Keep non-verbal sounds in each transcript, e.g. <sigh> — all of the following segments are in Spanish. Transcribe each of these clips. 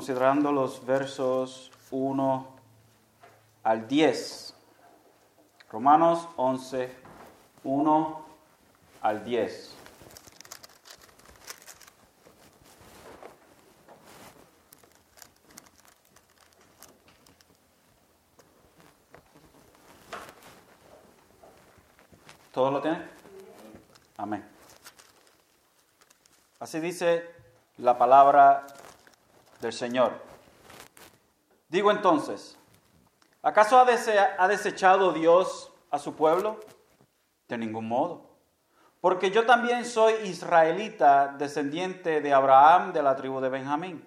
considerando los versos 1 al 10. Romanos 11, 1 al 10. ¿Todos lo tienen? Amén. Así dice la palabra del Señor. Digo entonces, ¿acaso ha, ha desechado Dios a su pueblo? De ningún modo. Porque yo también soy israelita, descendiente de Abraham de la tribu de Benjamín.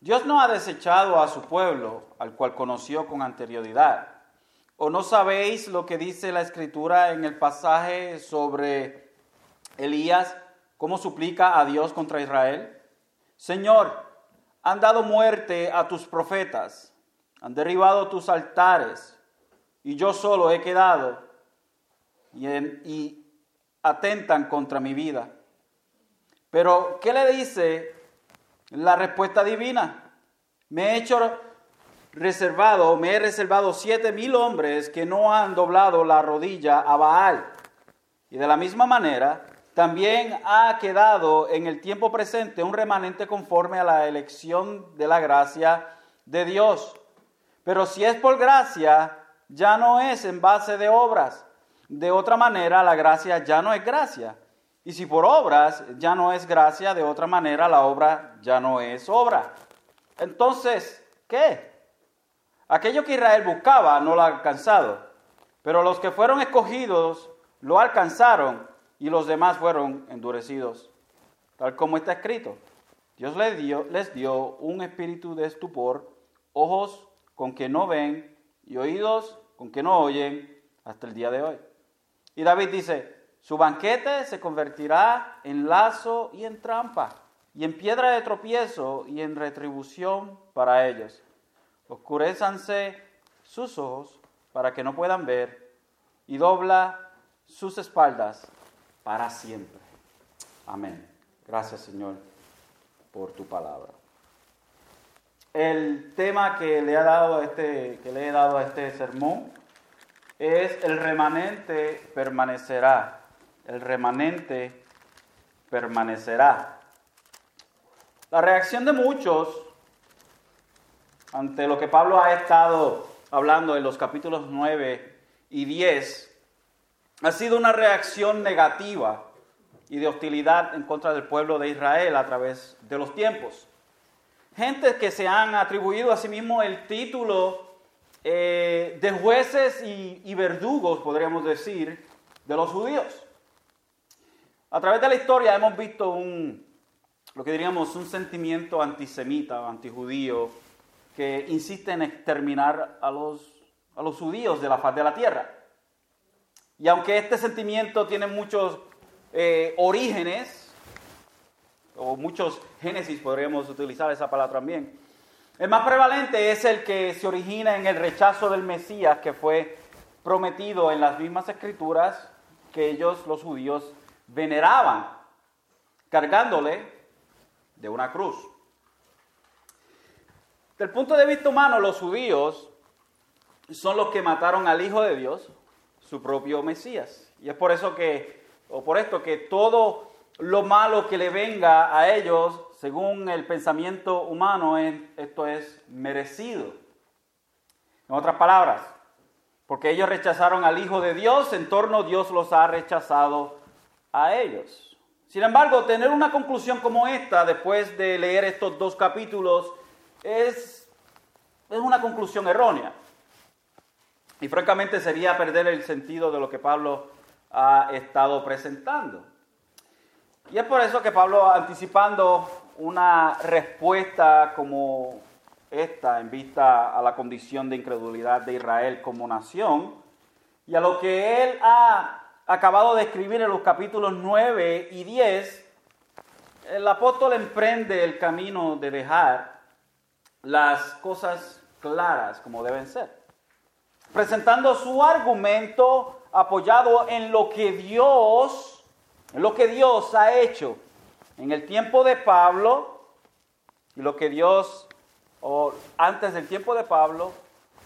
Dios no ha desechado a su pueblo, al cual conoció con anterioridad. ¿O no sabéis lo que dice la escritura en el pasaje sobre Elías, cómo suplica a Dios contra Israel? Señor, han dado muerte a tus profetas, han derribado tus altares, y yo solo he quedado, y, y atentan contra mi vida. Pero, ¿qué le dice la respuesta divina? Me he hecho reservado, me he reservado siete mil hombres que no han doblado la rodilla a Baal. Y de la misma manera, también ha quedado en el tiempo presente un remanente conforme a la elección de la gracia de Dios. Pero si es por gracia, ya no es en base de obras. De otra manera, la gracia ya no es gracia. Y si por obras ya no es gracia, de otra manera la obra ya no es obra. Entonces, ¿qué? Aquello que Israel buscaba no lo ha alcanzado, pero los que fueron escogidos lo alcanzaron y los demás fueron endurecidos. Tal como está escrito, Dios les dio, un espíritu de estupor, ojos con que no ven y oídos con que no oyen hasta el día de hoy. Y David dice, su banquete se convertirá en lazo y en trampa, y en piedra de tropiezo y en retribución para ellos. Oscurezanse sus ojos para que no puedan ver y dobla sus espaldas para siempre. Amén. Gracias Señor por tu palabra. El tema que le, ha dado este, que le he dado a este sermón es el remanente permanecerá. El remanente permanecerá. La reacción de muchos ante lo que Pablo ha estado hablando en los capítulos 9 y 10, ha sido una reacción negativa y de hostilidad en contra del pueblo de Israel a través de los tiempos. Gente que se han atribuido a sí mismo el título eh, de jueces y, verdugos, podríamos decir, de los judíos. A través de la historia hemos visto un, lo que diríamos, un sentimiento antisemita, antijudío, que insiste en exterminar a los, a los judíos de la faz de la tierra. Y aunque este sentimiento tiene muchos eh, orígenes, o muchos génesis, podríamos utilizar esa palabra también, el más prevalente es el que se origina en el rechazo del Mesías que fue prometido en las mismas escrituras que ellos, los judíos, veneraban, cargándole de una cruz. Del punto de vista humano, los judíos son los que mataron al Hijo de Dios, su propio Mesías. Y es por eso que, o por esto que todo lo malo que le venga a ellos, según el pensamiento humano, esto es merecido. En otras palabras, porque ellos rechazaron al Hijo de Dios, en torno Dios los ha rechazado a ellos. Sin embargo, tener una conclusión como esta, después de leer estos dos capítulos, es, es una conclusión errónea. Y francamente sería perder el sentido de lo que Pablo ha estado presentando. Y es por eso que Pablo, anticipando una respuesta como esta en vista a la condición de incredulidad de Israel como nación, y a lo que él ha acabado de escribir en los capítulos 9 y 10, el apóstol emprende el camino de dejar las cosas claras como deben ser. Presentando su argumento apoyado en lo que Dios, en lo que Dios ha hecho en el tiempo de Pablo y lo que Dios, o antes del tiempo de Pablo,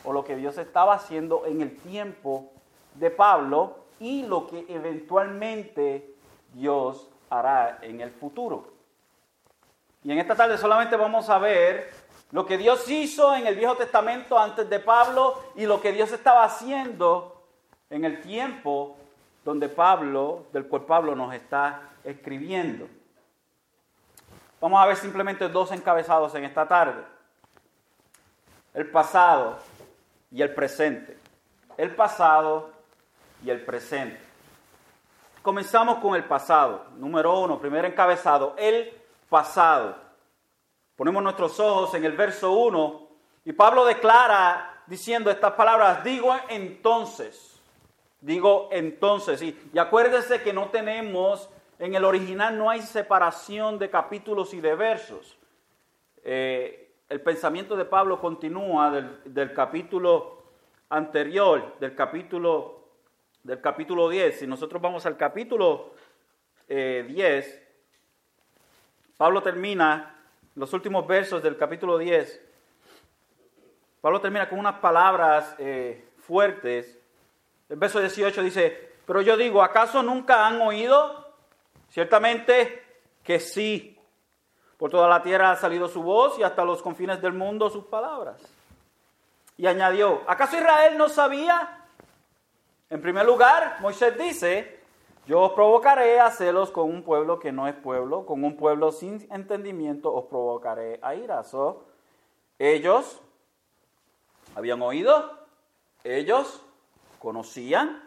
o lo que Dios estaba haciendo en el tiempo de Pablo y lo que eventualmente Dios hará en el futuro. Y en esta tarde solamente vamos a ver lo que Dios hizo en el Viejo Testamento antes de Pablo y lo que Dios estaba haciendo en el tiempo donde Pablo, del cual Pablo nos está escribiendo. Vamos a ver simplemente dos encabezados en esta tarde. El pasado y el presente. El pasado y el presente. Comenzamos con el pasado. Número uno, primer encabezado, el pasado. Ponemos nuestros ojos en el verso 1 y Pablo declara diciendo estas palabras, digo entonces, digo entonces, y, acuérdese que no tenemos, en el original no hay separación de capítulos y de versos. Eh, el pensamiento de Pablo continúa del, capítulo anterior, del capítulo, del capítulo 10. Si nosotros vamos al capítulo 10, eh, Pablo termina los últimos versos del capítulo 10, Pablo termina con unas palabras eh, fuertes. El verso 18 dice, pero yo digo, ¿acaso nunca han oído? Ciertamente que sí. Por toda la tierra ha salido su voz y hasta los confines del mundo sus palabras. Y añadió, ¿acaso Israel no sabía? En primer lugar, Moisés dice, yo os provocaré a celos con un pueblo que no es pueblo, con un pueblo sin entendimiento os provocaré a ira. ellos habían oído, ellos conocían.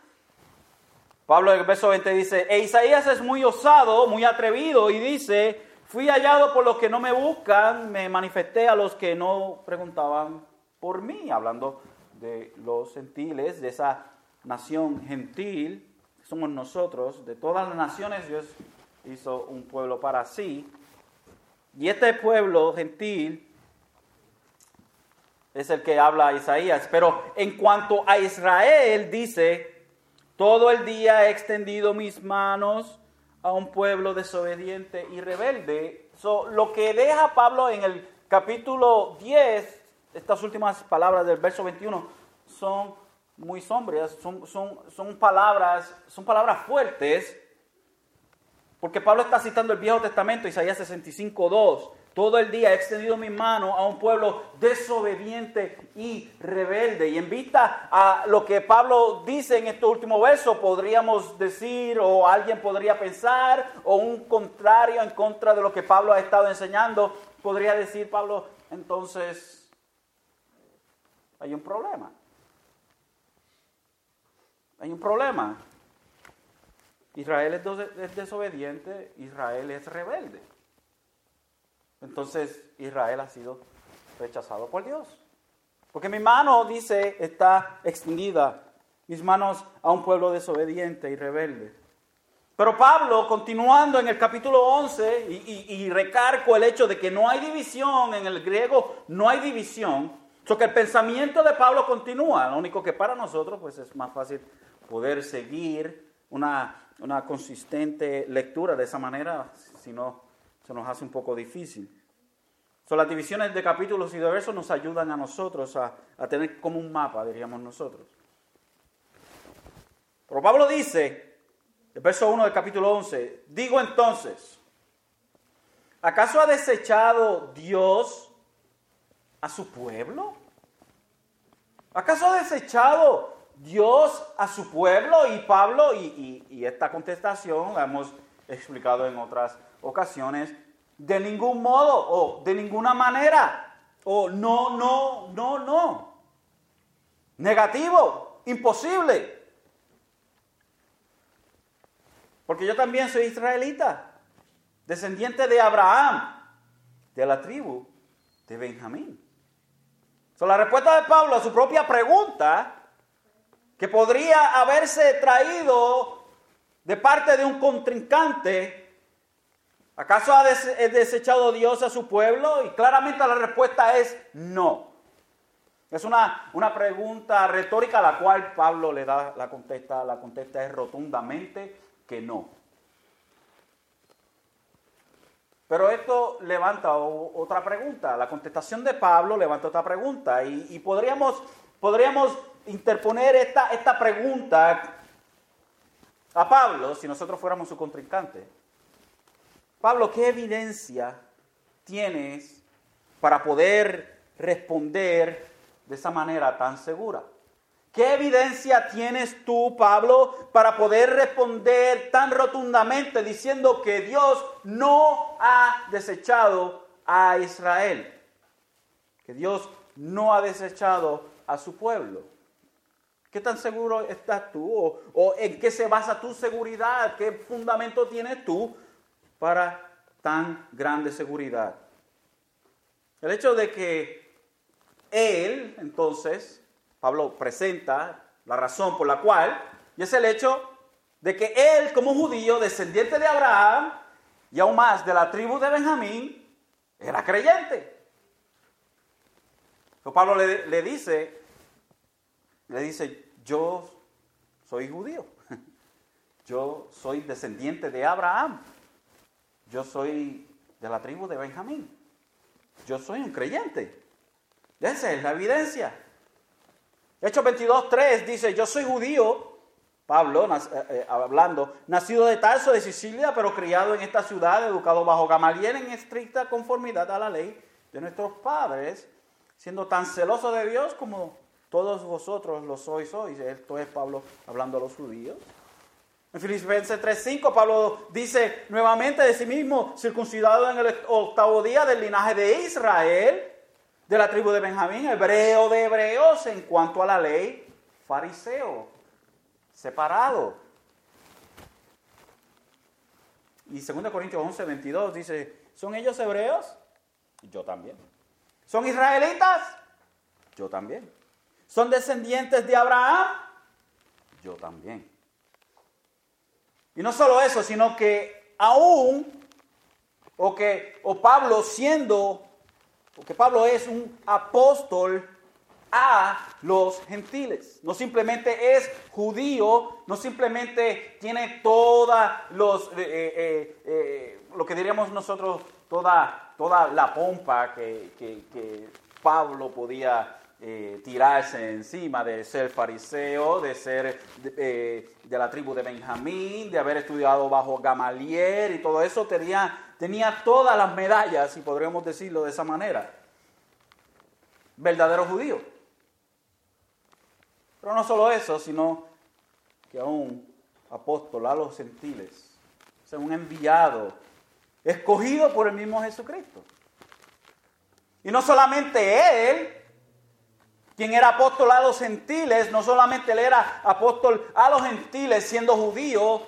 Pablo en el verso 20 dice, e Isaías es muy osado, muy atrevido y dice, fui hallado por los que no me buscan, me manifesté a los que no preguntaban por mí, hablando de los gentiles, de esa nación gentil somos nosotros, de todas las naciones Dios hizo un pueblo para sí. Y este pueblo gentil es el que habla Isaías. Pero en cuanto a Israel, dice, todo el día he extendido mis manos a un pueblo desobediente y rebelde. lo que deja Pablo en el capítulo 10, estas últimas palabras del verso 21, son muy sombrías, son, son, son, palabras, son palabras fuertes, porque Pablo está citando el Viejo Testamento, Isaías 65.2. Todo el día he extendido mi mano a un pueblo desobediente y rebelde. Y en vista a lo que Pablo dice en este último verso, podríamos decir, o alguien podría pensar, o un contrario en contra de lo que Pablo ha estado enseñando, podría decir Pablo, entonces hay un problema hay un problema. Israel es desobediente, Israel es rebelde. Entonces Israel ha sido rechazado por Dios. Porque mi mano, dice, está extendida, mis manos a un pueblo desobediente y rebelde. Pero Pablo, continuando en el capítulo 11, y, y, recargo el hecho de que no hay división, en el griego no hay división, so que el pensamiento de Pablo continúa, lo único que para nosotros pues es más fácil poder seguir una, consistente lectura de esa manera, si no, se nos hace un poco difícil. So, las divisiones de capítulos y de versos nos ayudan a nosotros a, a tener como un mapa, diríamos nosotros. Pero Pablo dice, el verso 1 del capítulo 11, digo entonces, ¿acaso ha desechado Dios a su pueblo? ¿Acaso ha desechado Dios a su pueblo y Pablo, y, esta contestación la hemos explicado en otras ocasiones, de ningún modo o de ninguna manera, o no, no, no, no. Negativo, imposible. Porque yo también soy israelita, descendiente de Abraham, de la tribu de Benjamín. So, la respuesta de Pablo a su propia pregunta que podría haberse traído de parte de un contrincante. ¿Acaso ha desechado Dios a su pueblo? Y claramente la respuesta es no. Es una, una pregunta retórica a la cual Pablo le da la contesta, la contesta es rotundamente que no. Pero esto levanta otra pregunta, la contestación de Pablo levanta otra pregunta y, podríamos, podríamos interponer esta, esta pregunta a Pablo si nosotros fuéramos su contrincante. Pablo, ¿qué evidencia tienes para poder responder de esa manera tan segura? ¿Qué evidencia tienes tú, Pablo, para poder responder tan rotundamente diciendo que Dios no ha desechado a Israel? Que Dios no ha desechado a su pueblo. ¿Qué tan seguro estás tú? ¿O, en qué se basa tu seguridad? ¿Qué fundamento tienes tú para tan grande seguridad? El hecho de que Él, entonces, Pablo presenta la razón por la cual, y es el hecho de que él como judío, descendiente de Abraham, y aún más de la tribu de Benjamín, era creyente. Pero Pablo le, le dice, le dice, yo soy judío, <laughs> yo soy descendiente de Abraham, yo soy de la tribu de Benjamín, yo soy un creyente. Esa es la evidencia. Hechos 22, 3 dice, yo soy judío, Pablo eh, eh, hablando, nacido de Tarso de Sicilia, pero criado en esta ciudad, educado bajo Gamaliel en estricta conformidad a la ley de nuestros padres, siendo tan celoso de Dios como todos vosotros lo sois hoy. Esto es Pablo hablando a los judíos. En Filipenses 3:5 Pablo dice nuevamente de sí mismo, circuncidado en el octavo día del linaje de Israel, de la tribu de Benjamín, hebreo de hebreos en cuanto a la ley, fariseo, separado. Y 2 Corintios 11, 22 dice, ¿son ellos hebreos? Yo también. ¿Son israelitas? Yo también. ¿Son descendientes de Abraham? Yo también. Y no solo eso, sino que aún, o que, o Pablo siendo porque Pablo es un apóstol a los gentiles. No simplemente es judío, no simplemente tiene toda los, eh, eh, eh, lo que diríamos nosotros, toda, toda la pompa que, Pablo podía tirarse encima de ser fariseo, de ser de, la tribu de Benjamín, de haber estudiado bajo Gamaliel y todo eso, tenía tenía todas las medallas, si podríamos decirlo de esa manera. Verdadero judío. Pero no solo eso, sino que aún apóstol a los gentiles, o sea, un enviado, escogido por el mismo Jesucristo. Y no solamente él, quien era apóstol a los gentiles, no solamente él era apóstol a los gentiles siendo judío,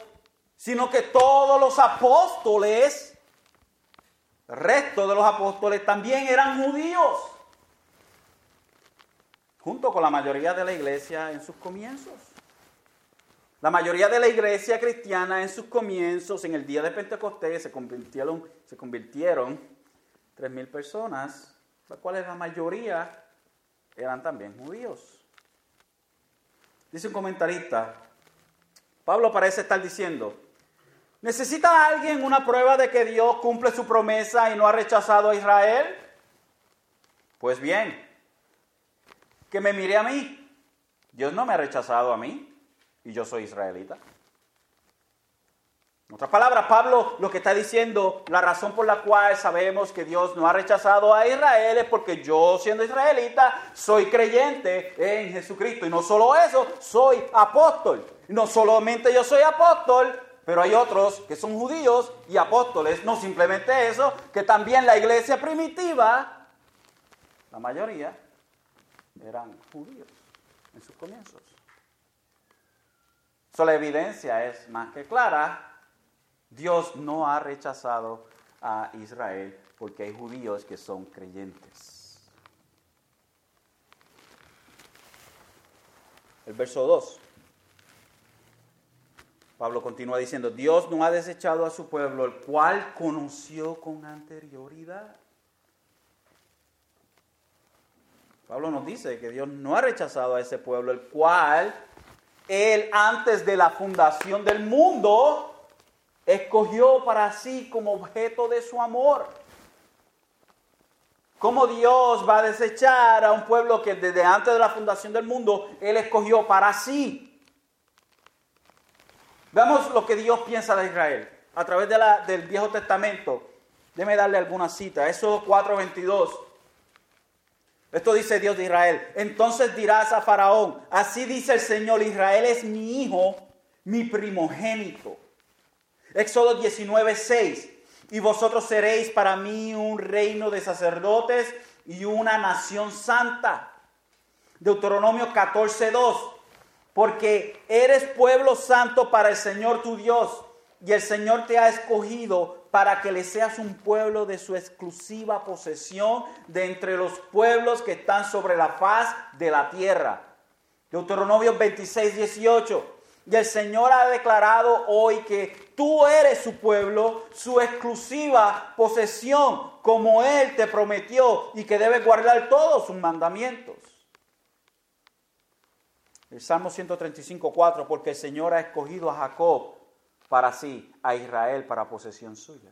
sino que todos los apóstoles resto de los apóstoles también eran judíos, junto con la mayoría de la iglesia en sus comienzos. La mayoría de la iglesia cristiana en sus comienzos, en el día de Pentecostés, se convirtieron, se convirtieron 3.000 personas, las cuales la mayoría eran también judíos. Dice un comentarista, Pablo parece estar diciendo, ¿Necesita alguien una prueba de que Dios cumple su promesa y no ha rechazado a Israel? Pues bien, que me mire a mí. Dios no me ha rechazado a mí y yo soy israelita. En otras palabras, Pablo lo que está diciendo, la razón por la cual sabemos que Dios no ha rechazado a Israel es porque yo siendo israelita soy creyente en Jesucristo. Y no solo eso, soy apóstol. No solamente yo soy apóstol, pero hay otros que son judíos y apóstoles, no simplemente eso, que también la iglesia primitiva, la mayoría, eran judíos en sus comienzos. So, la evidencia es más que clara. Dios no ha rechazado a Israel porque hay judíos que son creyentes. El verso 2. Pablo continúa diciendo, Dios no ha desechado a su pueblo, el cual conoció con anterioridad. Pablo nos dice que Dios no ha rechazado a ese pueblo, el cual él antes de la fundación del mundo escogió para sí como objeto de su amor. ¿Cómo Dios va a desechar a un pueblo que desde antes de la fundación del mundo Él escogió para sí? Veamos lo que Dios piensa de Israel a través de la, del Viejo Testamento. Déme darle alguna cita. Eso 4.22. Esto dice Dios de Israel. Entonces dirás a Faraón, así dice el Señor, Israel es mi hijo, mi primogénito. Éxodo 19.6. Y vosotros seréis para mí un reino de sacerdotes y una nación santa. Deuteronomio 14.2 porque eres pueblo santo para el Señor tu Dios, y el Señor te ha escogido para que le seas un pueblo de su exclusiva posesión de entre los pueblos que están sobre la faz de la tierra. Deuteronomio 26, 18. Y el Señor ha declarado hoy que tú eres su pueblo, su exclusiva posesión, como Él te prometió, y que debes guardar todos sus mandamientos. El Salmo 135, 4, porque el Señor ha escogido a Jacob para sí, a Israel para posesión suya.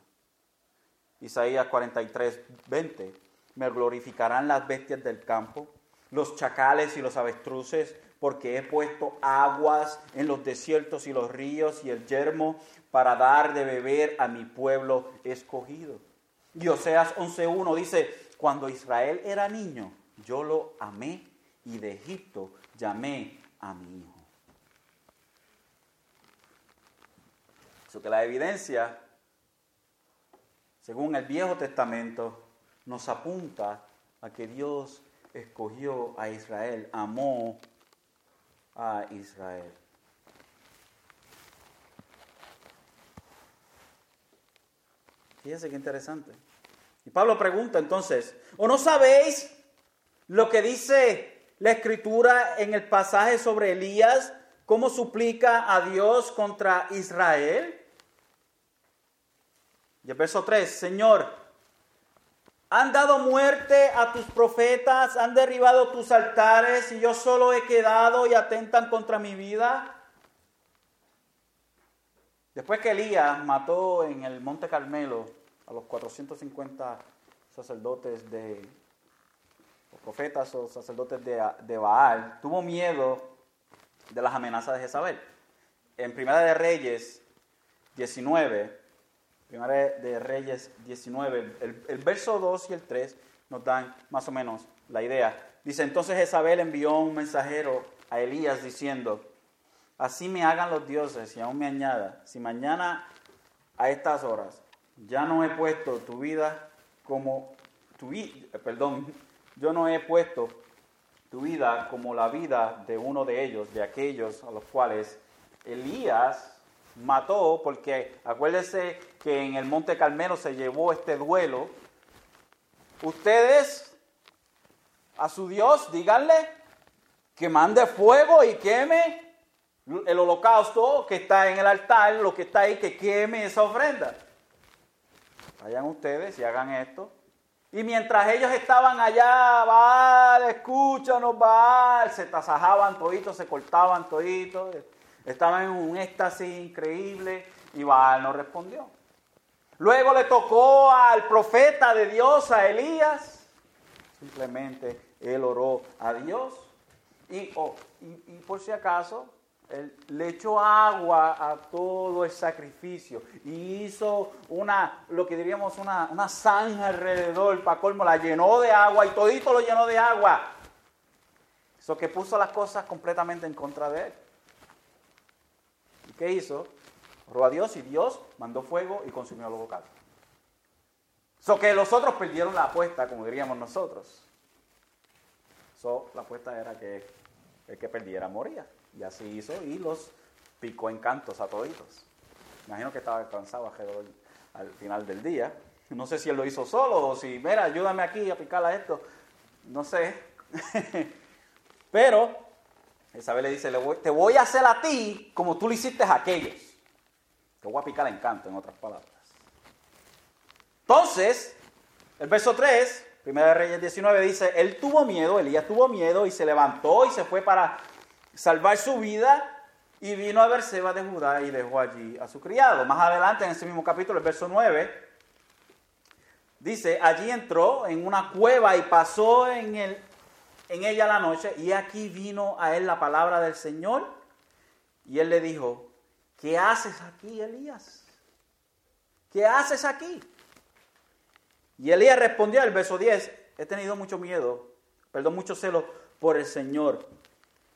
Isaías 43, 20, me glorificarán las bestias del campo, los chacales y los avestruces, porque he puesto aguas en los desiertos y los ríos y el yermo para dar de beber a mi pueblo escogido. Y Oseas 11.1 dice, cuando Israel era niño, yo lo amé y de Egipto llamé a mi hijo. Eso que la evidencia, según el Viejo Testamento, nos apunta a que Dios escogió a Israel, amó a Israel. Fíjense qué interesante. Y Pablo pregunta entonces, ¿o no sabéis lo que dice la escritura en el pasaje sobre Elías, cómo suplica a Dios contra Israel. Y el verso 3, Señor, han dado muerte a tus profetas, han derribado tus altares y yo solo he quedado y atentan contra mi vida. Después que Elías mató en el Monte Carmelo a los 450 sacerdotes de profetas o sacerdotes de, Baal, tuvo miedo de las amenazas de Jezabel. En Primera de Reyes 19, Primera de Reyes 19, el, el, verso 2 y el 3 nos dan más o menos la idea. Dice, entonces Jezabel envió un mensajero a Elías diciendo, así me hagan los dioses y aún me añada, si mañana a estas horas ya no he puesto tu vida como tu perdón, yo no he puesto tu vida como la vida de uno de ellos, de aquellos a los cuales Elías mató, porque acuérdese que en el Monte Carmelo se llevó este duelo. Ustedes a su Dios díganle que mande fuego y queme el holocausto que está en el altar, lo que está ahí, que queme esa ofrenda. Vayan ustedes y hagan esto y mientras ellos estaban allá, vale, escúchanos, vale, se tasajaban toditos, se cortaban toditos, estaban en un éxtasis increíble y Baal no respondió. Luego le tocó al profeta de Dios, a Elías, simplemente él oró a Dios y, oh, y por si acaso él le echó agua a todo el sacrificio y hizo una, lo que diríamos, una, una zanja alrededor para colmo, la llenó de agua y todito lo llenó de agua. Eso que puso las cosas completamente en contra de él. ¿Y qué hizo? Oró a Dios y Dios mandó fuego y consumió los bocado. Eso que los otros perdieron la apuesta, como diríamos nosotros. Eso, la apuesta era que el que perdiera moría. Y así hizo y los picó en cantos a toditos. Imagino que estaba cansado al final del día. No sé si él lo hizo solo o si, mira, ayúdame aquí a picar a esto. No sé. <laughs> Pero Isabel le dice, te voy a hacer a ti como tú le hiciste a aquellos. Te voy a picar en canto, en otras palabras. Entonces, el verso 3 Primera de Reyes 19 dice, él tuvo miedo, Elías tuvo miedo y se levantó y se fue para salvar su vida y vino a Berseba de Judá y dejó allí a su criado. Más adelante en ese mismo capítulo, el verso 9, dice, allí entró en una cueva y pasó en, el, en ella la noche y aquí vino a él la palabra del Señor y él le dijo, ¿qué haces aquí, Elías? ¿Qué haces aquí? Y Elías respondió el verso 10, he tenido mucho miedo, perdón, mucho celo por el Señor,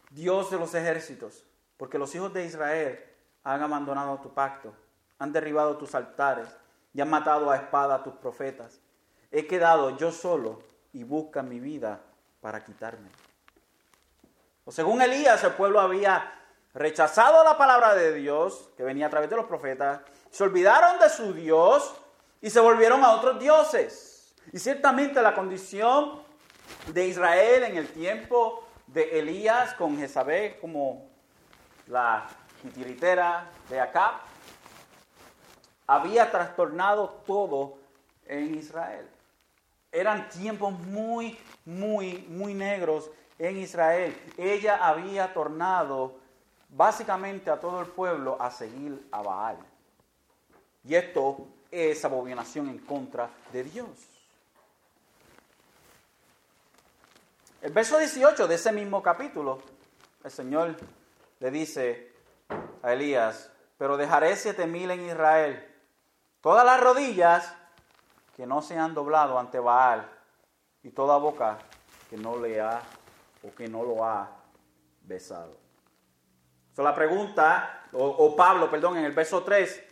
Dios de los ejércitos, porque los hijos de Israel han abandonado tu pacto, han derribado tus altares y han matado a espada a tus profetas. He quedado yo solo y buscan mi vida para quitarme. O según Elías, el pueblo había rechazado la palabra de Dios que venía a través de los profetas, se olvidaron de su Dios y se volvieron a otros dioses. Y ciertamente la condición de Israel en el tiempo de Elías con Jezabel como la titiritera de acá, había trastornado todo en Israel. Eran tiempos muy, muy, muy negros en Israel. Ella había tornado básicamente a todo el pueblo a seguir a Baal. Y esto es abominación en contra de Dios. El verso 18 de ese mismo capítulo, el Señor le dice a Elías, pero dejaré siete mil en Israel, todas las rodillas que no se han doblado ante Baal y toda boca que no le ha o que no lo ha besado. So, la pregunta, o, o Pablo, perdón, en el verso 3,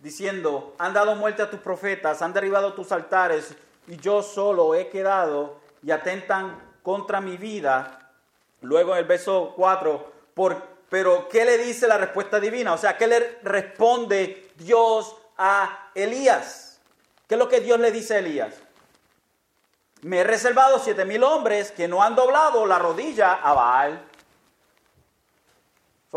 diciendo, han dado muerte a tus profetas, han derribado tus altares, y yo solo he quedado y atentan contra mi vida. Luego en el verso 4, por, pero ¿qué le dice la respuesta divina? O sea, ¿qué le responde Dios a Elías? ¿Qué es lo que Dios le dice a Elías? Me he reservado siete mil hombres que no han doblado la rodilla a Baal.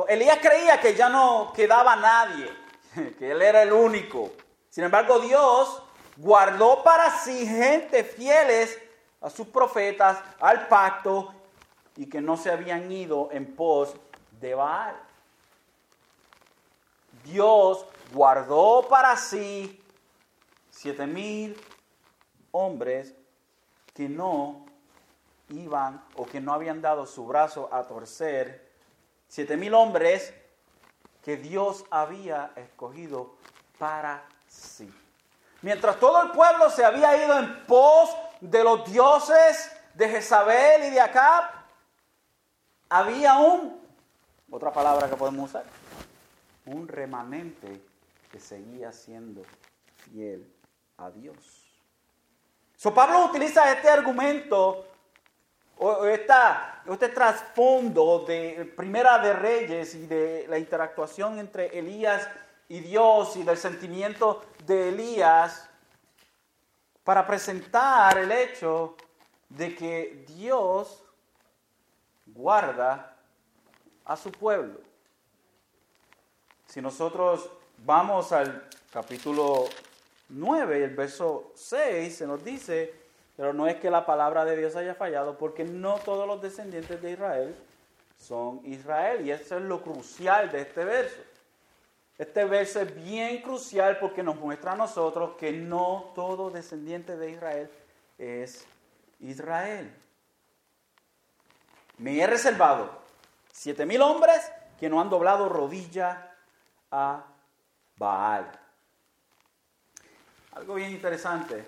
Elías creía que ya no quedaba nadie <laughs> que él era el único. Sin embargo, Dios guardó para sí gente fieles a sus profetas, al pacto, y que no se habían ido en pos de Baal. Dios guardó para sí siete mil hombres que no iban o que no habían dado su brazo a torcer. Siete mil hombres que Dios había escogido para sí. Mientras todo el pueblo se había ido en pos de los dioses de Jezabel y de Acab, había un, otra palabra que podemos usar, un remanente que seguía siendo fiel a Dios. So Pablo utiliza este argumento o este trasfondo de Primera de Reyes y de la interactuación entre Elías y Dios y del sentimiento de Elías para presentar el hecho de que Dios guarda a su pueblo. Si nosotros vamos al capítulo 9, el verso 6, se nos dice, pero no es que la palabra de Dios haya fallado, porque no todos los descendientes de Israel son Israel. Y eso es lo crucial de este verso. Este verso es bien crucial porque nos muestra a nosotros que no todo descendiente de Israel es Israel. Me he reservado siete mil hombres que no han doblado rodilla a Baal. Algo bien interesante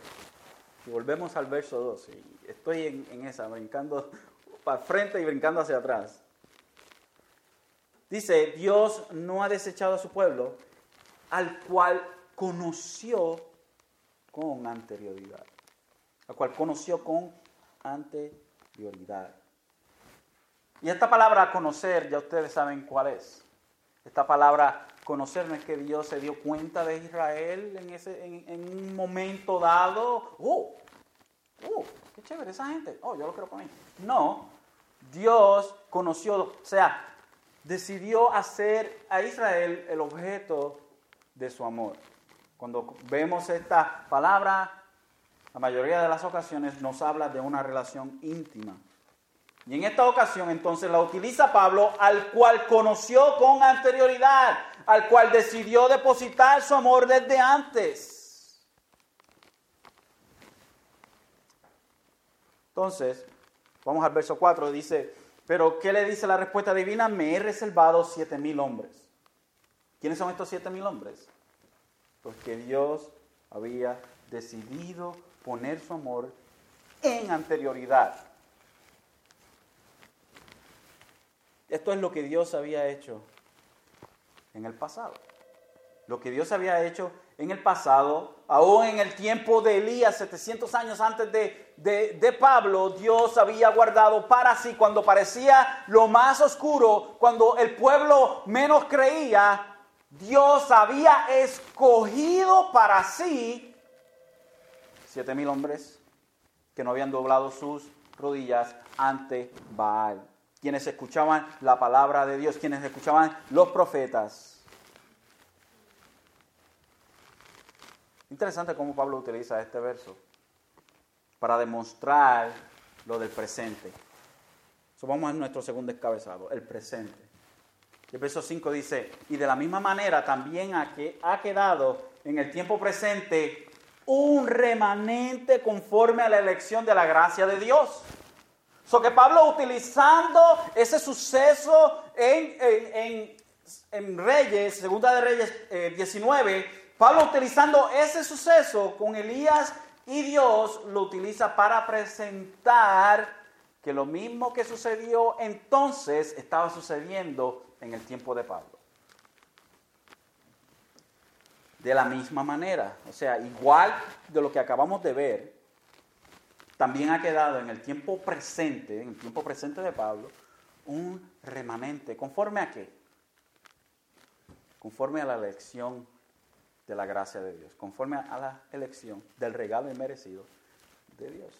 volvemos al verso 2, estoy en, esa, brincando para frente y brincando hacia atrás. Dice, Dios no ha desechado a su pueblo, al cual conoció con anterioridad. Al cual conoció con anterioridad. Y esta palabra conocer, ya ustedes saben cuál es. Esta palabra conocer no es que Dios se dio cuenta de Israel en, ese, en, un momento dado. ¡Oh! ¡Oh! ¡Qué chévere esa gente! ¡Oh, yo lo quiero poner! No, Dios conoció, o sea, decidió hacer a Israel el objeto de su amor. Cuando vemos esta palabra la mayoría de las ocasiones nos habla de una relación íntima. Y en esta ocasión entonces la utiliza Pablo, al cual conoció con anterioridad, al cual decidió depositar su amor desde antes. Entonces, vamos al verso 4, dice, pero ¿qué le dice la respuesta divina? Me he reservado siete mil hombres. ¿Quiénes son estos siete mil hombres? Porque Dios había decidido poner su amor en anterioridad. Esto es lo que Dios había hecho en el pasado. Lo que Dios había hecho en el pasado, aún en el tiempo de Elías, 700 años antes de, de, Pablo, Dios había guardado para sí cuando parecía lo más oscuro, cuando el pueblo menos creía, Dios había escogido para sí siete mil hombres que no habían doblado sus rodillas ante Baal quienes escuchaban la palabra de Dios, quienes escuchaban los profetas. Interesante cómo Pablo utiliza este verso para demostrar lo del presente. So, vamos a nuestro segundo encabezado, el presente. El verso 5 dice, y de la misma manera también que, ha quedado en el tiempo presente un remanente conforme a la elección de la gracia de Dios So que Pablo utilizando ese suceso en, Reyes, segunda de Reyes 19, eh, Pablo utilizando ese suceso con Elías y Dios lo utiliza para presentar que lo mismo que sucedió entonces estaba sucediendo en el tiempo de Pablo. De la misma manera, o sea, igual de lo que acabamos de ver, también ha quedado en el tiempo presente, en el tiempo presente de Pablo, un remanente. ¿Conforme a qué? Conforme a la elección de la gracia de Dios, conforme a la elección del regalo inmerecido de Dios.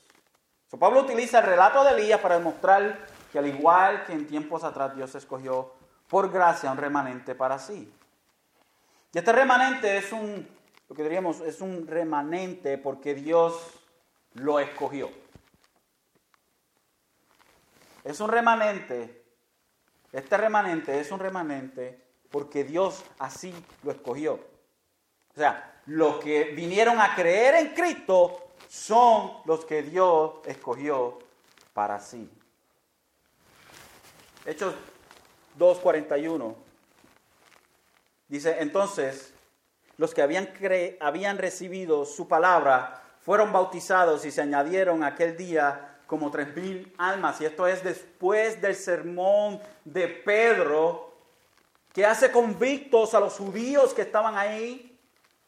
So, Pablo utiliza el relato de Elías para demostrar que al igual que en tiempos atrás Dios escogió por gracia un remanente para sí. Y este remanente es un, lo que diríamos, es un remanente porque Dios lo escogió. Es un remanente. Este remanente es un remanente porque Dios así lo escogió. O sea, los que vinieron a creer en Cristo son los que Dios escogió para sí. Hechos 2.41 dice, entonces los que habían, habían recibido su palabra fueron bautizados y se añadieron aquel día como tres mil almas. Y esto es después del sermón de Pedro, que hace convictos a los judíos que estaban ahí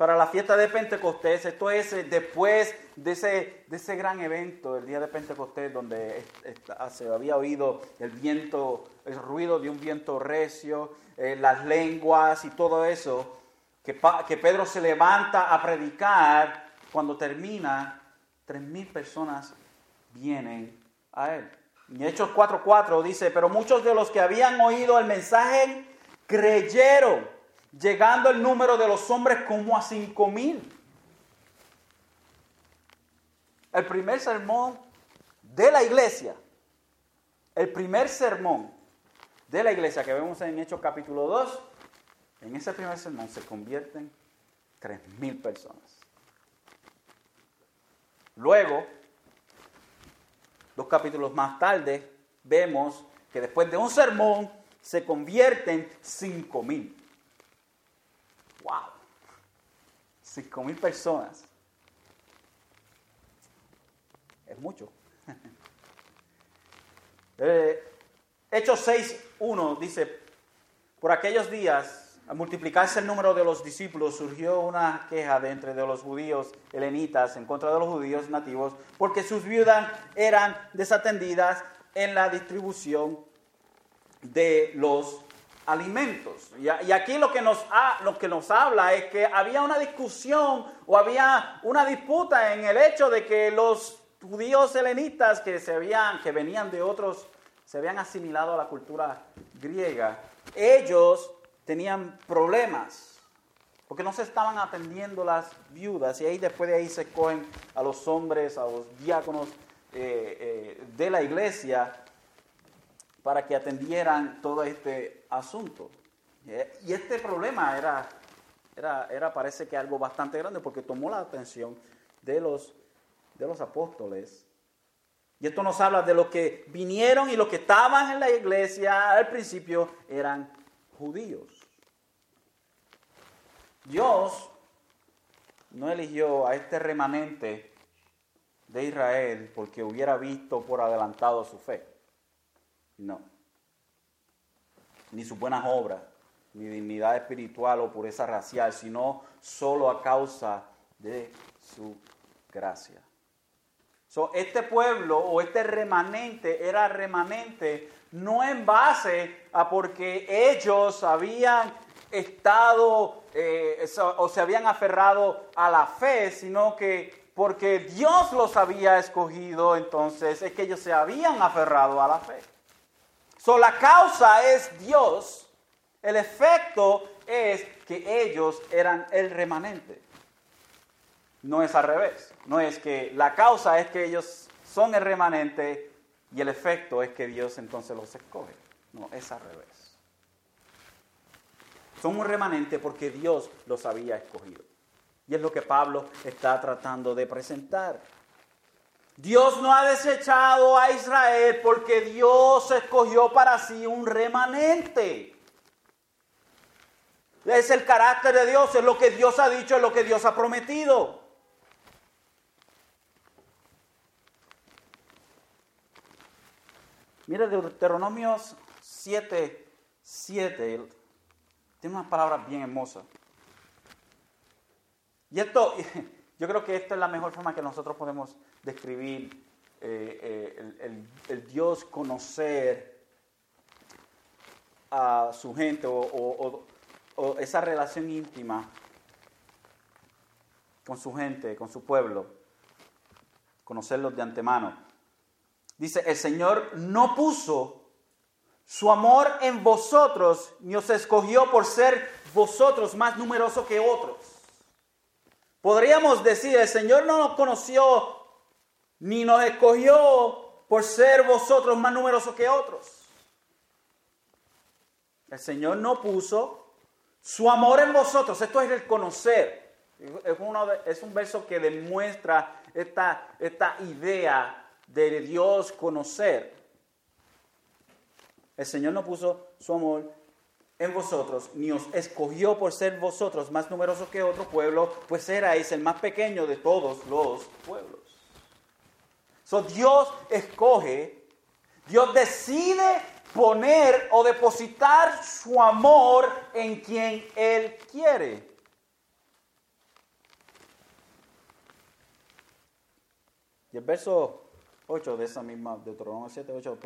para la fiesta de Pentecostés. Esto es eh, después de ese, de ese gran evento, el día de Pentecostés, donde se había oído el viento, el ruido de un viento recio, eh, las lenguas y todo eso, que, que Pedro se levanta a predicar cuando termina, tres mil personas vienen a él. En Hechos 4:4 dice, pero muchos de los que habían oído el mensaje creyeron, llegando el número de los hombres como a cinco mil. El primer sermón de la iglesia, el primer sermón de la iglesia que vemos en Hechos capítulo 2, en ese primer sermón se convierten tres mil personas. Luego, dos capítulos más tarde, vemos que después de un sermón se convierten cinco mil. ¡Wow! Cinco mil personas. Es mucho. <laughs> eh, Hechos 6.1 dice, por aquellos días al multiplicarse el número de los discípulos, surgió una queja de entre de los judíos helenitas en contra de los judíos nativos, porque sus viudas eran desatendidas en la distribución de los alimentos. Y, aquí lo que, nos lo que nos habla es que había una discusión o había una disputa en el hecho de que los judíos helenitas que, se habían, que venían de otros, se habían asimilado a la cultura griega, ellos tenían problemas porque no se estaban atendiendo las viudas y ahí después de ahí se escogen a los hombres, a los diáconos eh, eh, de la iglesia para que atendieran todo este asunto. Eh, y este problema era, era, parece que algo bastante grande porque tomó la atención de los, de los apóstoles. Y esto nos habla de los que vinieron y los que estaban en la iglesia al principio eran judíos. Dios no eligió a este remanente de Israel porque hubiera visto por adelantado su fe. No. Ni sus buenas obras, ni dignidad espiritual o pureza racial, sino solo a causa de su gracia. So, este pueblo o este remanente era remanente no en base a porque ellos habían estado eh, o se habían aferrado a la fe, sino que porque Dios los había escogido, entonces es que ellos se habían aferrado a la fe. La causa es Dios, el efecto es que ellos eran el remanente. No es al revés. No es que la causa es que ellos son el remanente y el efecto es que Dios entonces los escoge. No, es al revés. Son un remanente porque Dios los había escogido. Y es lo que Pablo está tratando de presentar. Dios no ha desechado a Israel porque Dios escogió para sí un remanente. Es el carácter de Dios, es lo que Dios ha dicho, es lo que Dios ha prometido. Mira Deuteronomios 7, 7, tiene unas palabras bien hermosas. Y esto, <laughs> yo creo que esta es la mejor forma que nosotros podemos describir eh, eh, el, Dios conocer a su gente o esa relación íntima con su gente, con su pueblo, conocerlos de antemano. Dice, el Señor no puso su amor en vosotros, ni os escogió por ser vosotros más numerosos que otros. Podríamos decir, el Señor no nos conoció, ni nos escogió por ser vosotros más numerosos que otros. El Señor no puso su amor en vosotros. Esto es el conocer. Es, un verso que demuestra esta, esta idea de Dios conocer. El Señor no puso su amor en vosotros, ni os escogió por ser vosotros más numerosos que otro pueblo, pues erais el más pequeño de todos los pueblos. Dios escoge, Dios decide poner o depositar su amor en quien Él quiere. Y el verso 8 de esa misma Deuteronomio 7, 8.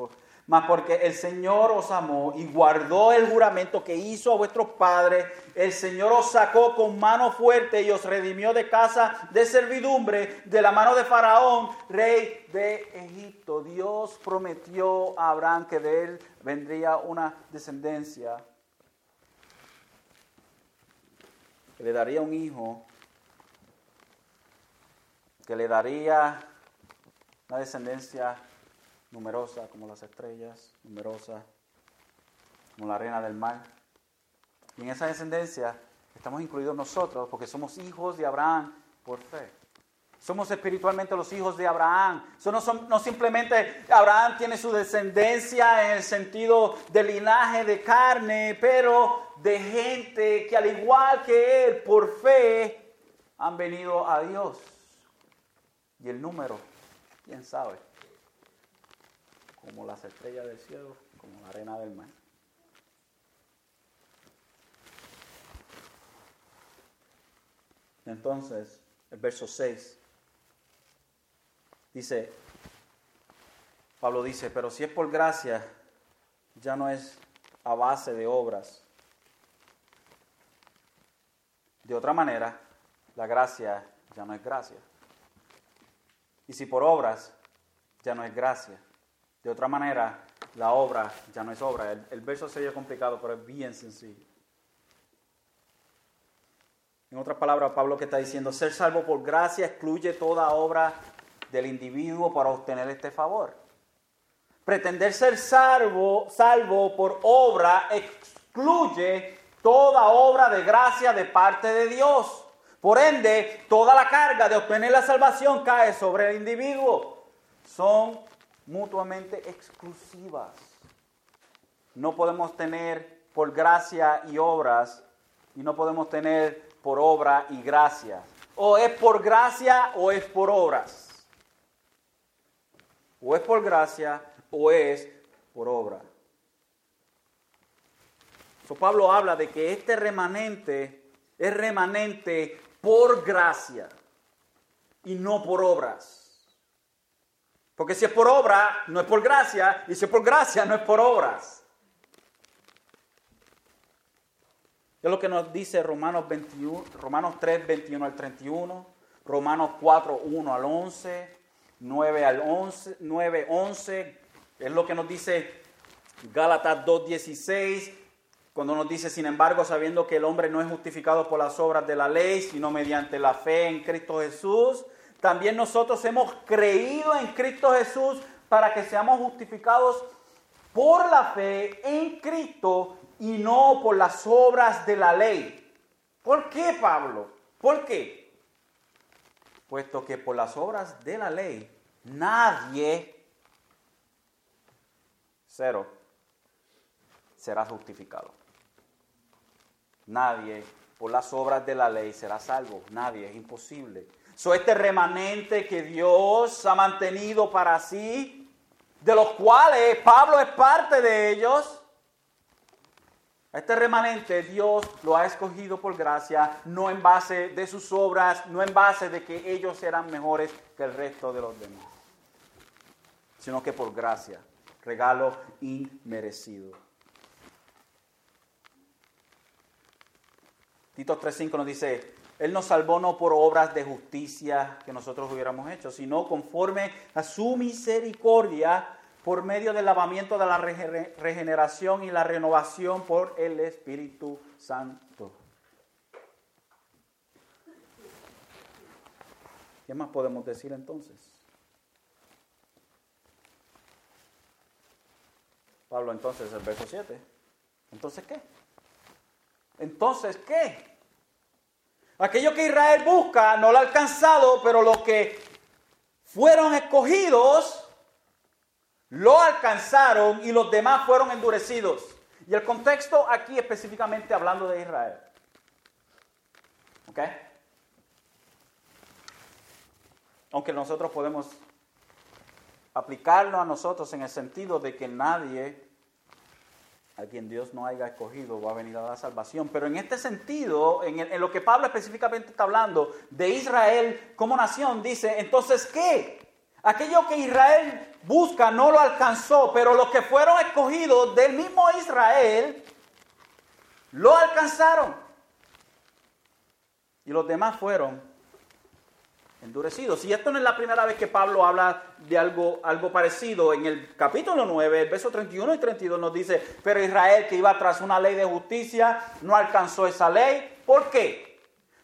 Más porque el Señor os amó y guardó el juramento que hizo a vuestros padres, el Señor os sacó con mano fuerte y os redimió de casa de servidumbre, de la mano de Faraón, rey de Egipto. Dios prometió a Abraham que de él vendría una descendencia, que le daría un hijo, que le daría una descendencia numerosa como las estrellas, numerosa como la arena del mar. Y en esa descendencia estamos incluidos nosotros porque somos hijos de Abraham por fe. Somos espiritualmente los hijos de Abraham. no, no simplemente Abraham tiene su descendencia en el sentido de linaje de carne, pero de gente que al igual que él, por fe, han venido a Dios. Y el número quién sabe, como las estrellas del cielo, como la arena del mar. Entonces, el verso 6 dice, Pablo dice, pero si es por gracia, ya no es a base de obras. De otra manera, la gracia ya no es gracia. Y si por obras, ya no es gracia. De otra manera, la obra ya no es obra. El, verso se complicado, pero es bien sencillo. En otras palabras, Pablo que está diciendo, ser salvo por gracia excluye toda obra del individuo para obtener este favor. Pretender ser salvo, salvo por obra excluye toda obra de gracia de parte de Dios. Por ende, toda la carga de obtener la salvación cae sobre el individuo. Son mutuamente exclusivas. No podemos tener por gracia y obras y no podemos tener por obra y gracia. O es por gracia o es por obras. O es por gracia o es por obra. So, Pablo habla de que este remanente es remanente por gracia y no por obras. Porque si es por obra, no es por gracia, y si es por gracia, no es por obras. Es lo que nos dice Romanos, 21, Romanos 3, 21 al 31, Romanos 4, 1 al 11, 9 al 11, 9, 11, es lo que nos dice Gálatas 2, 16, cuando nos dice, sin embargo, sabiendo que el hombre no es justificado por las obras de la ley, sino mediante la fe en Cristo Jesús, también nosotros hemos creído en Cristo Jesús para que seamos justificados por la fe en Cristo y no por las obras de la ley. ¿Por qué, Pablo? ¿Por qué? Puesto que por las obras de la ley nadie, cero, será justificado. Nadie por las obras de la ley será salvo. Nadie, es imposible. So, este remanente que Dios ha mantenido para sí, de los cuales Pablo es parte de ellos. Este remanente Dios lo ha escogido por gracia, no en base de sus obras, no en base de que ellos serán mejores que el resto de los demás, sino que por gracia, regalo inmerecido. Tito 3.5 nos dice, él nos salvó no por obras de justicia que nosotros hubiéramos hecho, sino conforme a su misericordia por medio del lavamiento de la regeneración y la renovación por el Espíritu Santo. ¿Qué más podemos decir entonces? Pablo entonces, el verso 7. Entonces, ¿qué? Entonces, ¿qué? Aquello que Israel busca no lo ha alcanzado, pero los que fueron escogidos lo alcanzaron y los demás fueron endurecidos. Y el contexto aquí específicamente hablando de Israel. ¿Ok? Aunque nosotros podemos aplicarlo a nosotros en el sentido de que nadie a quien Dios no haya escogido va a venir a la salvación. Pero en este sentido, en, lo que Pablo específicamente está hablando de Israel como nación, dice, entonces, ¿qué? Aquello que Israel busca no lo alcanzó, pero los que fueron escogidos del mismo Israel lo alcanzaron. Y los demás fueron endurecidos. Y esto no es la primera vez que Pablo habla de algo, algo parecido. En el capítulo 9, el verso 31 y 32 nos dice, pero Israel que iba tras una ley de justicia no alcanzó esa ley. ¿Por qué?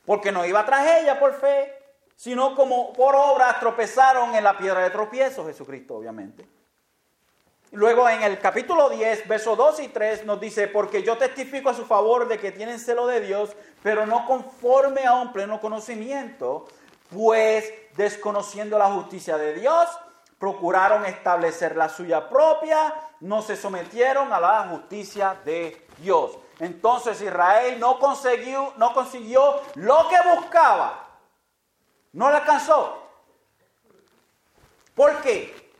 Porque no iba tras ella por fe, sino como por obras tropezaron en la piedra de tropiezo, Jesucristo obviamente. Luego en el capítulo 10, versos 2 y 3 nos dice, porque yo testifico a su favor de que tienen celo de Dios, pero no conforme a un pleno conocimiento, pues desconociendo la justicia de Dios, procuraron establecer la suya propia, no se sometieron a la justicia de Dios. Entonces Israel no consiguió, no consiguió lo que buscaba. No le alcanzó. ¿Por qué?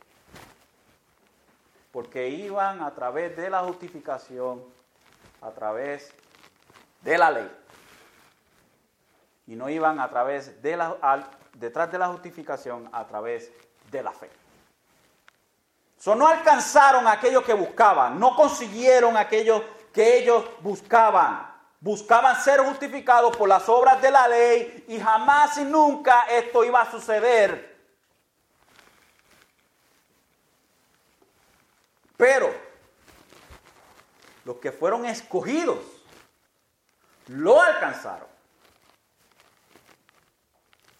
Porque iban a través de la justificación, a través de la ley y no iban a través de la, detrás de la justificación, a través de la fe. So, no alcanzaron aquello que buscaban, no consiguieron aquello que ellos buscaban. Buscaban ser justificados por las obras de la ley y jamás y nunca esto iba a suceder. Pero los que fueron escogidos lo alcanzaron.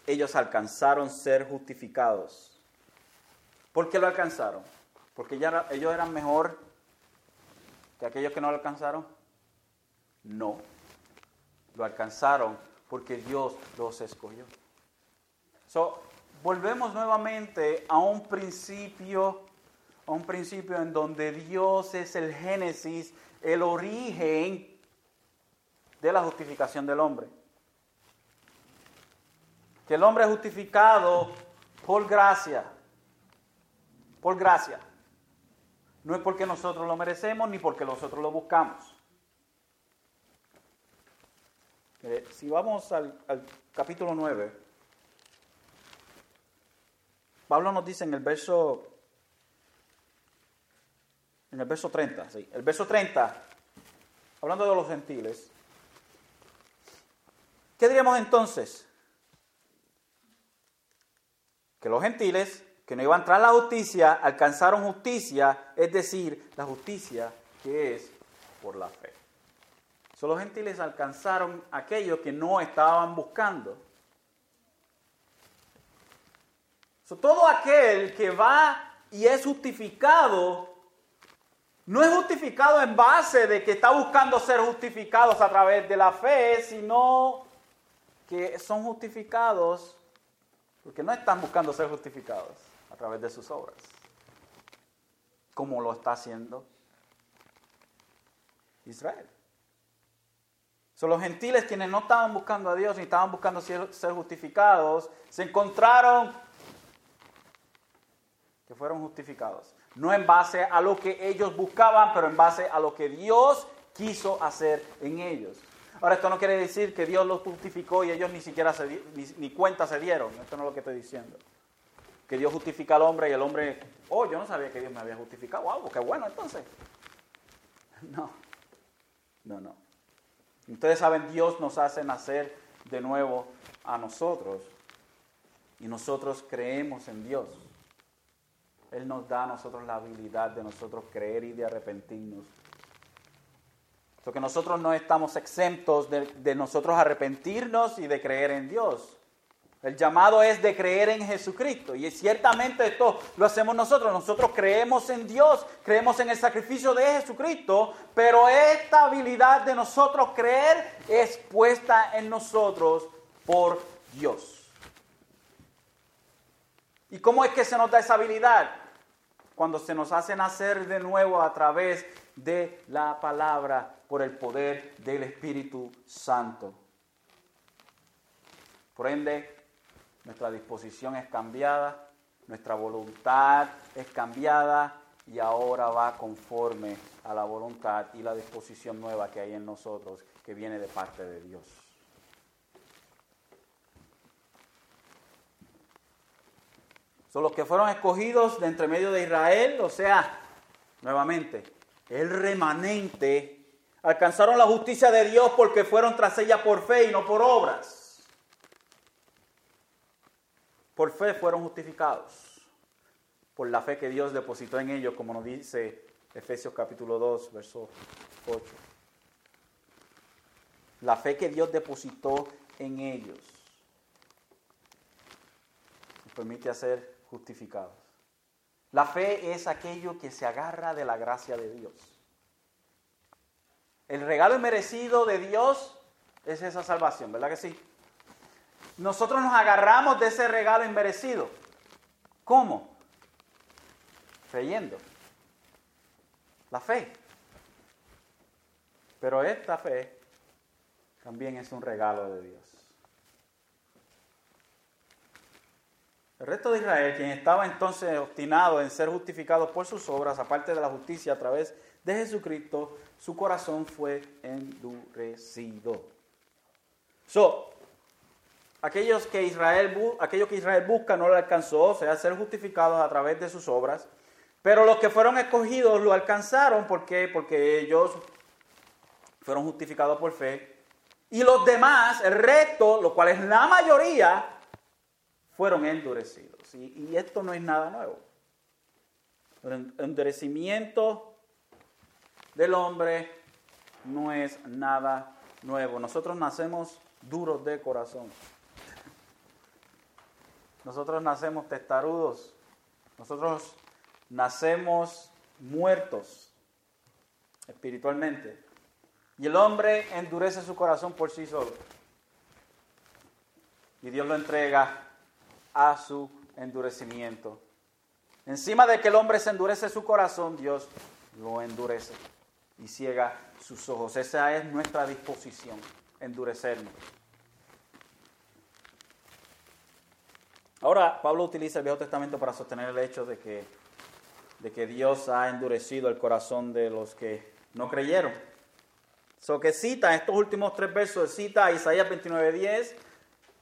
Ellos alcanzaron ser justificados. ¿Por qué lo alcanzaron? ¿Porque ya ellos eran mejor que aquellos que no lo alcanzaron? No. Lo alcanzaron porque Dios los escogió. So, volvemos nuevamente a un principio, a un principio en donde Dios es el génesis, el origen de la justificación del hombre. Que el hombre es justificado por gracia, por gracia. No es porque nosotros lo merecemos ni porque nosotros lo buscamos. si vamos al, capítulo 9, Pablo nos dice en el verso en el verso 30, sí, el verso 30, hablando de los gentiles, ¿qué diríamos entonces? Que los gentiles que no iban tras la justicia alcanzaron justicia, es decir, la justicia que es por la fe. Solo los gentiles alcanzaron aquello que no estaban buscando. todo aquel que va y es justificado, no es justificado en base de que está buscando ser justificados a través de la fe, sino que son justificados porque no están buscando ser justificados a través de sus obras, como lo está haciendo Israel. Son los gentiles quienes no estaban buscando a Dios ni estaban buscando ser, justificados, se encontraron que fueron justificados. No en base a lo que ellos buscaban, pero en base a lo que Dios quiso hacer en ellos. Ahora, esto no quiere decir que Dios los justificó y ellos ni siquiera se, ni, ni, cuenta se dieron. Esto no es lo que estoy diciendo. Que Dios justifica al hombre y el hombre, oh, yo no sabía que Dios me había justificado. Wow, qué bueno entonces. <laughs> No, no, no. Ustedes saben, Dios nos hace nacer de nuevo a nosotros y nosotros creemos en Dios. Él nos da a nosotros la habilidad de nosotros creer y de arrepentirnos. Porque nosotros no estamos exentos de, de nosotros arrepentirnos y de creer en Dios. El llamado es de creer en Jesucristo. Y ciertamente esto lo hacemos nosotros. Nosotros creemos en Dios, creemos en el sacrificio de Jesucristo, pero esta habilidad de nosotros creer es puesta en nosotros por Dios. ¿Y cómo es que se nos da esa habilidad? Cuando se nos hace nacer de nuevo a través de la palabra por el poder del Espíritu Santo. Por ende, nuestra disposición es cambiada, nuestra voluntad es cambiada y ahora va conforme a la voluntad y la disposición nueva que hay en nosotros, que viene de parte de Dios. Son los que fueron escogidos de entre medio de Israel, o sea, nuevamente, el remanente, alcanzaron la justicia de Dios porque fueron tras ella por fe y no por obras. Por fe fueron justificados, por la fe que Dios depositó en ellos, como nos dice Efesios capítulo 2, verso 8. La fe que Dios depositó en ellos nos permite ser justificados. La fe es aquello que se agarra de la gracia de Dios. El regalo inmerecido de Dios es esa salvación, ¿verdad que sí? nosotros nos agarramos de ese regalo inmerecido. ¿Cómo? Creyendo. La fe. Pero esta fe también es un regalo de Dios. El resto de Israel, quien estaba entonces obstinado en ser justificado por sus obras, aparte de la justicia a través de Jesucristo, su corazón fue endurecido. So, aquellos que Israel, aquello que Israel busca no lo alcanzó, o sea, ser justificados a través de sus obras. Pero los que fueron escogidos lo alcanzaron, ¿por qué? Porque ellos fueron justificados por fe. Y los demás, el resto, lo cual es la mayoría, fueron endurecidos. Y, esto no es nada nuevo. El endurecimiento del hombre no es nada nuevo. Nosotros nacemos duros de corazón. nosotros nacemos testarudos, nosotros nacemos muertos espiritualmente. Y el hombre endurece su corazón por sí solo. Y Dios lo entrega a su endurecimiento. Encima de que el hombre se endurece su corazón, Dios lo endurece y ciega sus ojos. Esa es nuestra disposición, endurecernos. Ahora, Pablo utiliza el Viejo Testamento para sostener el hecho de que, de que Dios ha endurecido el corazón de los que no creyeron. So que cita estos últimos tres versos, cita a Isaías 29:10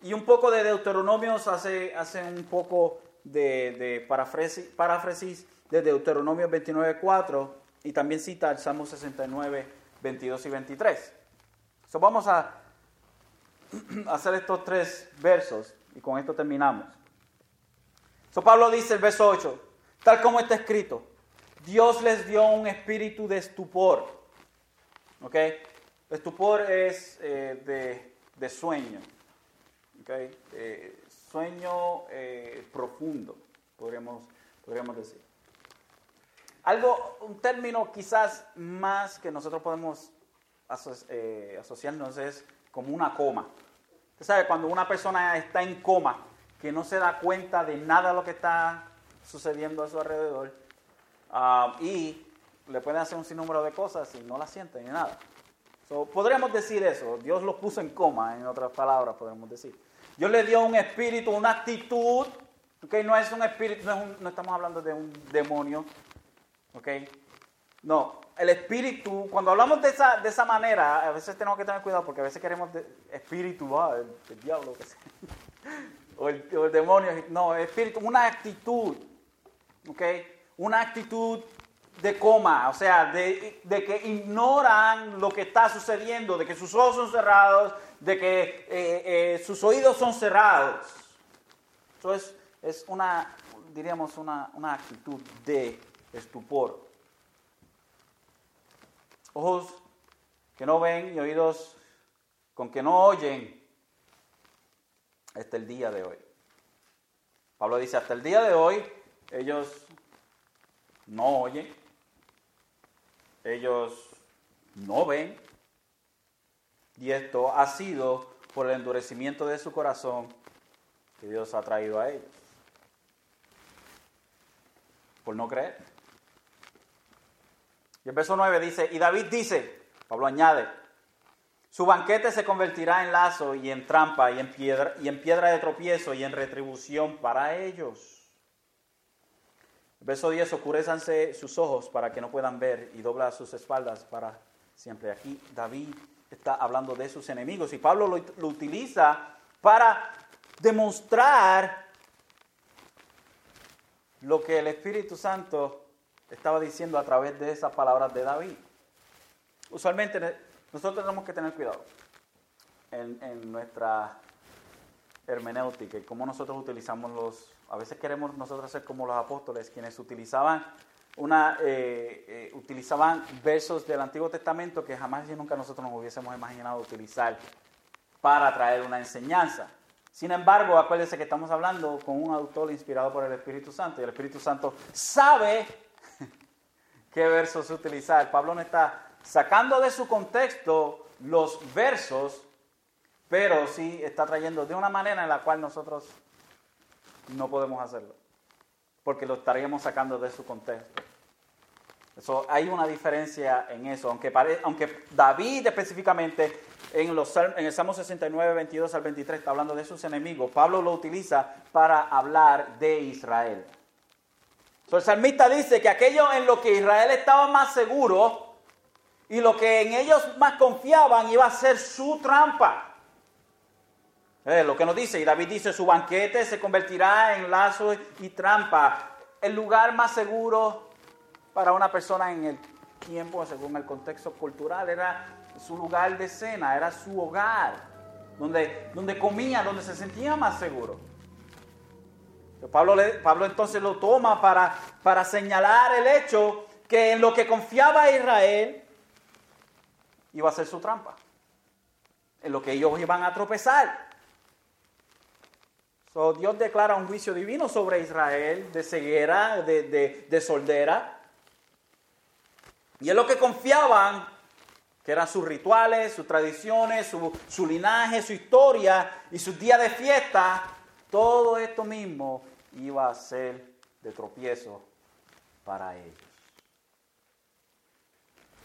y un poco de Deuteronomios hace, hace un poco de, de paráfrasis, de Deuteronomio 29:4 y también cita el Salmo 69, 22 y 23. So vamos a <clears throat> hacer estos tres versos y con esto terminamos. So Pablo dice el verso 8, tal como está escrito, Dios les dio un espíritu de estupor. ¿Ok? Estupor es eh, de, sueño. ¿Ok? Eh, sueño eh, profundo, podríamos, podríamos decir. Algo, un término quizás más que nosotros podemos asociarnos es como una coma. Usted sabe, cuando una persona está en coma, que no se da cuenta de nada lo que está sucediendo a su alrededor ah, y le pueden hacer un sinnúmero de cosas y no la sienten ni nada. Podríamos decir eso, Dios lo puso en coma, en otras palabras podemos decir. Dios le dio un espíritu, una actitud, okay, no es un espíritu, no, estamos hablando de un demonio, okay. No, el espíritu, cuando hablamos de esa, de esa manera, a veces tenemos que tener cuidado porque a veces queremos de, espíritu, ah, el, el diablo, que sea <laughs> o el, demonio, no, espíritu, una actitud, ¿ok? Una actitud de coma, o sea, de, que ignoran lo que está sucediendo, de que sus ojos son cerrados, de que eh, eh, sus oídos son cerrados. Eso es, es una, diríamos, una, una actitud de estupor. Ojos que no ven y oídos con que no oyen hasta el día de hoy. Pablo dice, hasta el día de hoy ellos no oyen, ellos no ven, y esto ha sido por el endurecimiento de su corazón que Dios ha traído a ellos, por no creer. Y el verso 9 dice, y David dice, Pablo añade, su banquete se convertirá en lazo y en trampa y en piedra, y en piedra de tropiezo y en retribución para ellos. Verso 10, oscurezanse sus ojos para que no puedan ver y dobla sus espaldas para siempre. Aquí David está hablando de sus enemigos y Pablo lo, utiliza para demostrar lo que el Espíritu Santo estaba diciendo a través de esas palabras de David. Usualmente nosotros tenemos que tener cuidado en, nuestra hermenéutica y cómo nosotros utilizamos los... A veces queremos nosotros ser como los apóstoles, quienes utilizaban una, eh, eh, utilizaban versos del Antiguo Testamento que jamás y nunca nosotros nos hubiésemos imaginado utilizar para traer una enseñanza. Sin embargo, acuérdense que estamos hablando con un autor inspirado por el Espíritu Santo y el Espíritu Santo sabe <laughs> qué versos utilizar. Pablo no está sacando de su contexto los versos, pero sí está trayendo de una manera en la cual nosotros no podemos hacerlo, porque lo estaríamos sacando de su contexto. Eso, hay una diferencia en eso, aunque, aunque David específicamente en, los, en el Salmo 69, 22 al 23 está hablando de sus enemigos, Pablo lo utiliza para hablar de Israel. el salmista dice que aquello en lo que Israel estaba más seguro y lo que en ellos más confiaban iba a ser su trampa. Eh, lo que nos dice, y David dice, su banquete se convertirá en lazo y trampa. El lugar más seguro para una persona en el tiempo, según el contexto cultural, era su lugar de cena, era su hogar, donde, donde comía, donde se sentía más seguro. Pablo, Pablo entonces lo toma para, para señalar el hecho que en lo que confiaba Israel iba a ser su trampa. En lo que ellos iban a tropezar. So, Dios declara un juicio divino sobre Israel de ceguera, de, de, de soldera. Y es lo que confiaban, que eran sus rituales, sus tradiciones, su, su linaje, su historia y sus días de fiesta. Todo esto mismo iba a ser de tropiezo para ellos.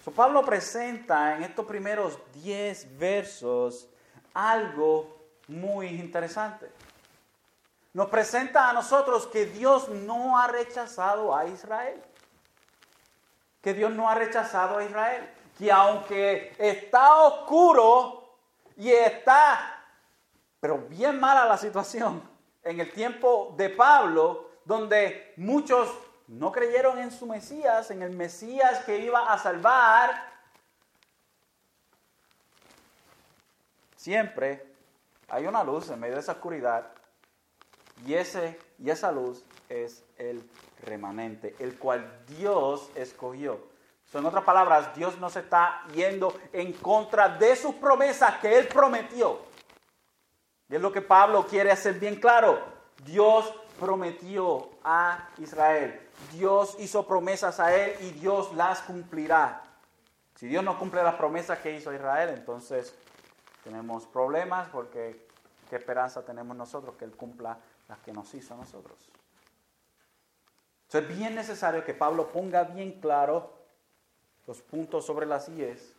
So, Pablo presenta en estos primeros 10 versos algo muy interesante. Nos presenta a nosotros que Dios no ha rechazado a Israel. Que Dios no ha rechazado a Israel. Que aunque está oscuro y está, pero bien mala la situación, en el tiempo de Pablo, donde muchos no creyeron en su Mesías, en el Mesías que iba a salvar, siempre hay una luz en medio de esa oscuridad y, ese, y esa luz es el remanente, el cual Dios escogió. en otras palabras, Dios no se está yendo en contra de sus promesas que Él prometió. Y es lo que Pablo quiere hacer bien claro. Dios prometió a Israel. Dios hizo promesas a él y Dios las cumplirá. Si Dios no cumple las promesas que hizo Israel, entonces tenemos problemas porque qué esperanza tenemos nosotros que Él cumpla las que nos hizo a nosotros. Entonces es bien necesario que Pablo ponga bien claro los puntos sobre las IES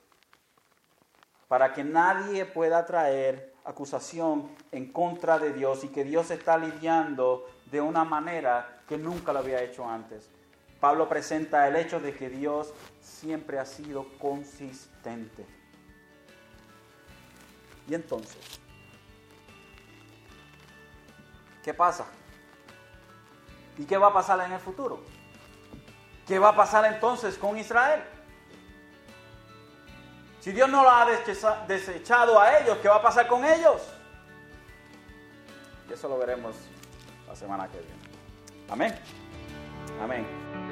para que nadie pueda traer acusación en contra de Dios y que Dios está lidiando de una manera que nunca lo había hecho antes. Pablo presenta el hecho de que Dios siempre ha sido consistente. Y entonces, ¿qué pasa? ¿Y qué va a pasar en el futuro? ¿Qué va a pasar entonces con Israel? Si Dios no lo ha desechado a ellos, ¿qué va a pasar con ellos? Y eso lo veremos la semana que viene. Amén. Amén.